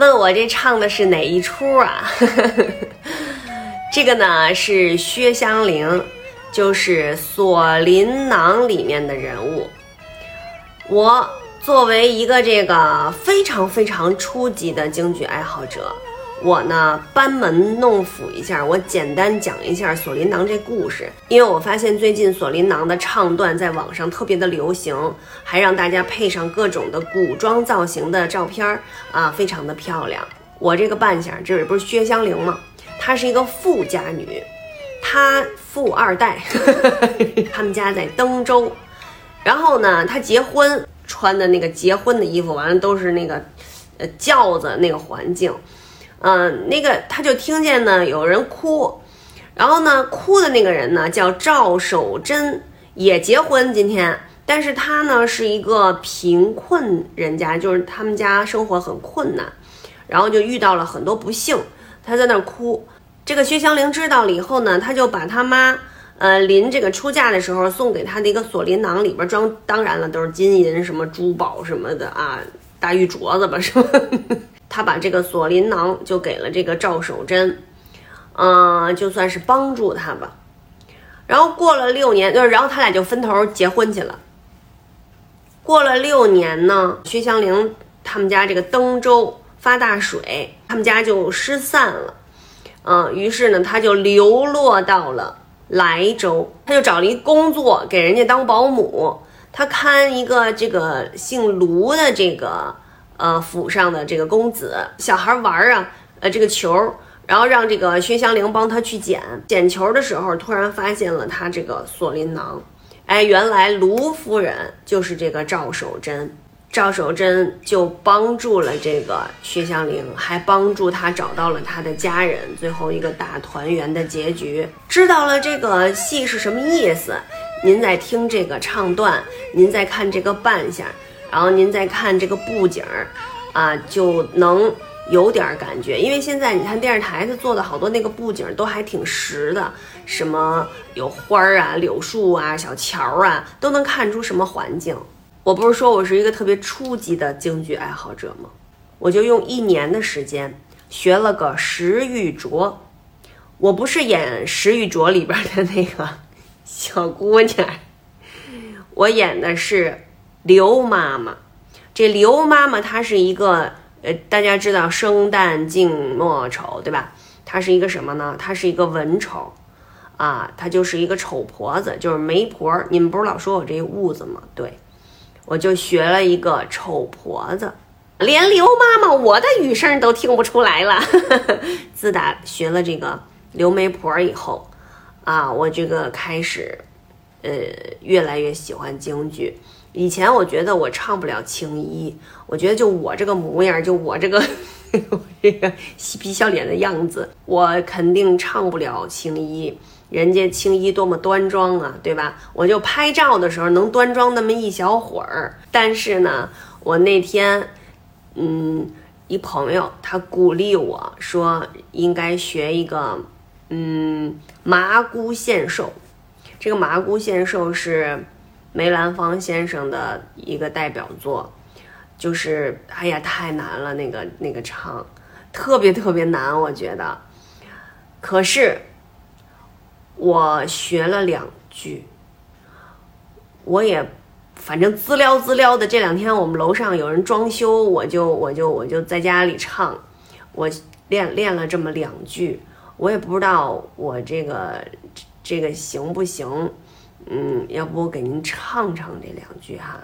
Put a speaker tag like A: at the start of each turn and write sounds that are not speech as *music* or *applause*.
A: 问我这唱的是哪一出啊？*laughs* 这个呢是薛湘灵，就是《锁麟囊》里面的人物。我作为一个这个非常非常初级的京剧爱好者。我呢，班门弄斧一下，我简单讲一下《锁麟囊》这故事，因为我发现最近《锁麟囊》的唱段在网上特别的流行，还让大家配上各种的古装造型的照片儿啊，非常的漂亮。我这个扮相，这不是薛湘灵吗？她是一个富家女，她富二代，*laughs* 他们家在登州，然后呢，她结婚穿的那个结婚的衣服，完了都是那个呃轿子那个环境。嗯，那个他就听见呢有人哭，然后呢哭的那个人呢叫赵守贞，也结婚今天，但是他呢是一个贫困人家，就是他们家生活很困难，然后就遇到了很多不幸，他在那儿哭。这个薛湘灵知道了以后呢，他就把他妈呃临这个出嫁的时候送给他的一个锁麟囊里边装，当然了都是金银什么珠宝什么的啊，大玉镯子吧是吧？他把这个锁麟囊就给了这个赵守贞，嗯，就算是帮助他吧。然后过了六年，就是然后他俩就分头结婚去了。过了六年呢，薛湘灵他们家这个登州发大水，他们家就失散了。嗯，于是呢，他就流落到了莱州，他就找了一工作，给人家当保姆，他看一个这个姓卢的这个。呃，府上的这个公子小孩玩啊，呃，这个球，然后让这个薛湘灵帮他去捡捡球的时候，突然发现了他这个锁麟囊，哎，原来卢夫人就是这个赵守贞，赵守贞就帮助了这个薛湘灵，还帮助他找到了他的家人，最后一个大团圆的结局。知道了这个戏是什么意思，您在听这个唱段，您在看这个扮相。然后您再看这个布景儿，啊，就能有点感觉。因为现在你看电视台它做的好多那个布景都还挺实的，什么有花儿啊、柳树啊、小桥啊，都能看出什么环境。我不是说我是一个特别初级的京剧爱好者吗？我就用一年的时间学了个石玉镯。我不是演石玉镯里边的那个小姑娘，我演的是。刘妈妈，这刘妈妈她是一个，呃，大家知道生旦净末丑，对吧？她是一个什么呢？她是一个文丑，啊，她就是一个丑婆子，就是媒婆。你们不是老说我这痦子吗？对，我就学了一个丑婆子，连刘妈妈我的语声都听不出来了。*laughs* 自打学了这个刘媒婆以后，啊，我这个开始，呃，越来越喜欢京剧。以前我觉得我唱不了青衣，我觉得就我这个模样，就我这个 *laughs* 这个嬉皮笑脸的样子，我肯定唱不了青衣。人家青衣多么端庄啊，对吧？我就拍照的时候能端庄那么一小会儿。但是呢，我那天，嗯，一朋友他鼓励我说应该学一个，嗯，麻姑献寿。这个麻姑献寿是。梅兰芳先生的一个代表作，就是哎呀太难了，那个那个唱，特别特别难，我觉得。可是我学了两句，我也反正滋撩滋撩的。这两天我们楼上有人装修，我就我就我就在家里唱，我练练了这么两句，我也不知道我这个这个行不行。嗯要不我给您唱唱这两句哈。